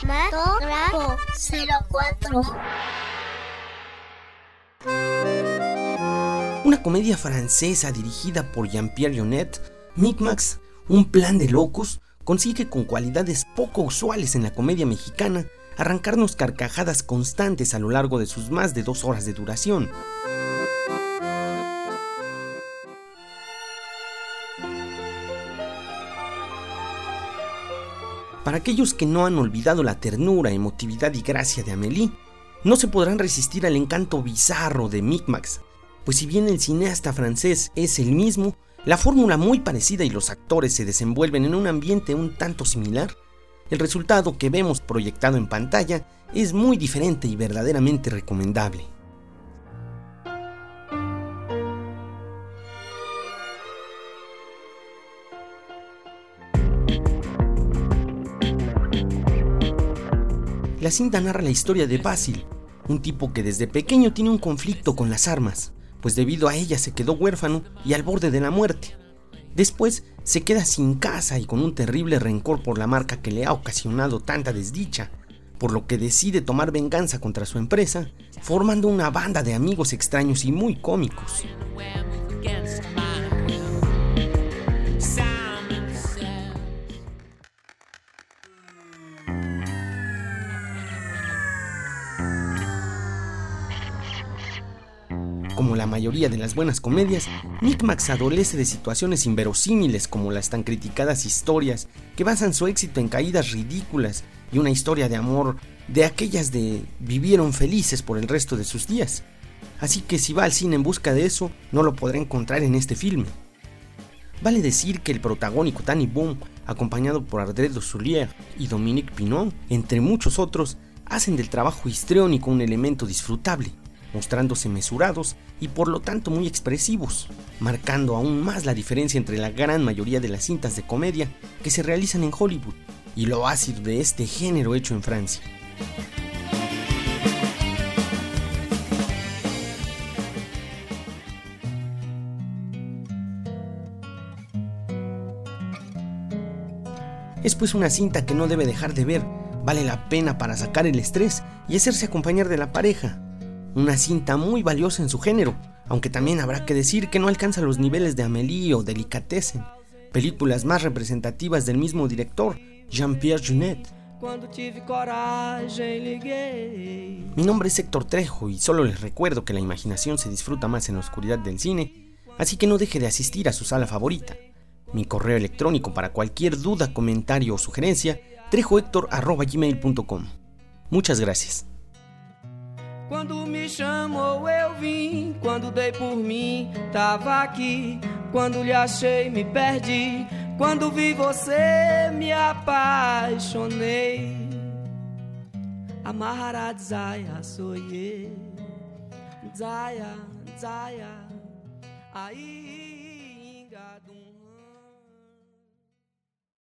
Cinematógrafo 04. Una comedia francesa dirigida por Jean-Pierre Jeunet, Micmacs, un plan de locos, consigue con cualidades poco usuales en la comedia mexicana arrancarnos carcajadas constantes a lo largo de sus más de dos horas de duración. Para aquellos que no han olvidado la ternura, emotividad y gracia de Amélie, no se podrán resistir al encanto bizarro de Micmacs, pues si bien el cineasta francés es el mismo, la fórmula muy parecida y los actores se desenvuelven en un ambiente un tanto similar, el resultado que vemos proyectado en pantalla es muy diferente y verdaderamente recomendable. La cinta narra la historia de Basil, un tipo que desde pequeño tiene un conflicto con las armas, pues debido a ella se quedó huérfano y al borde de la muerte. Después se queda sin casa y con un terrible rencor por la marca que le ha ocasionado tanta desdicha, por lo que decide tomar venganza contra su empresa, formando una banda de amigos extraños y muy cómicos. Como la mayoría de las buenas comedias, Micmacs adolece de situaciones inverosímiles como las tan criticadas historias que basan su éxito en caídas ridículas y una historia de amor de aquellas de vivieron felices por el resto de sus días. Así que si va al cine en busca de eso, no lo podrá encontrar en este filme. Vale decir que el protagónico Danny Boom, acompañado por Ardred Soulier y Dominique Pinon, entre muchos otros, hacen del trabajo histriónico un elemento disfrutable mostrándose mesurados y por lo tanto muy expresivos, marcando aún más la diferencia entre la gran mayoría de las cintas de comedia que se realizan en Hollywood y lo ácido de este género hecho en Francia. Es pues una cinta que no debe dejar de ver, vale la pena para sacar el estrés y hacerse acompañar de la pareja, una cinta muy valiosa en su género, aunque también habrá que decir que no alcanza los niveles de Amélie o Delicatessen, películas más representativas del mismo director, Jean-Pierre Junet. Mi nombre es Héctor Trejo y solo les recuerdo que la imaginación se disfruta más en la oscuridad del cine, así que no deje de asistir a su sala favorita. Mi correo electrónico para cualquier duda, comentario o sugerencia, trejohector.gmail.com. Muchas gracias. Quando me chamou eu vim, quando dei por mim, tava aqui. Quando lhe achei, me perdi. Quando vi você, me apaixonei. Amarra Zaya, soye. Zaya, Zaya. Aí.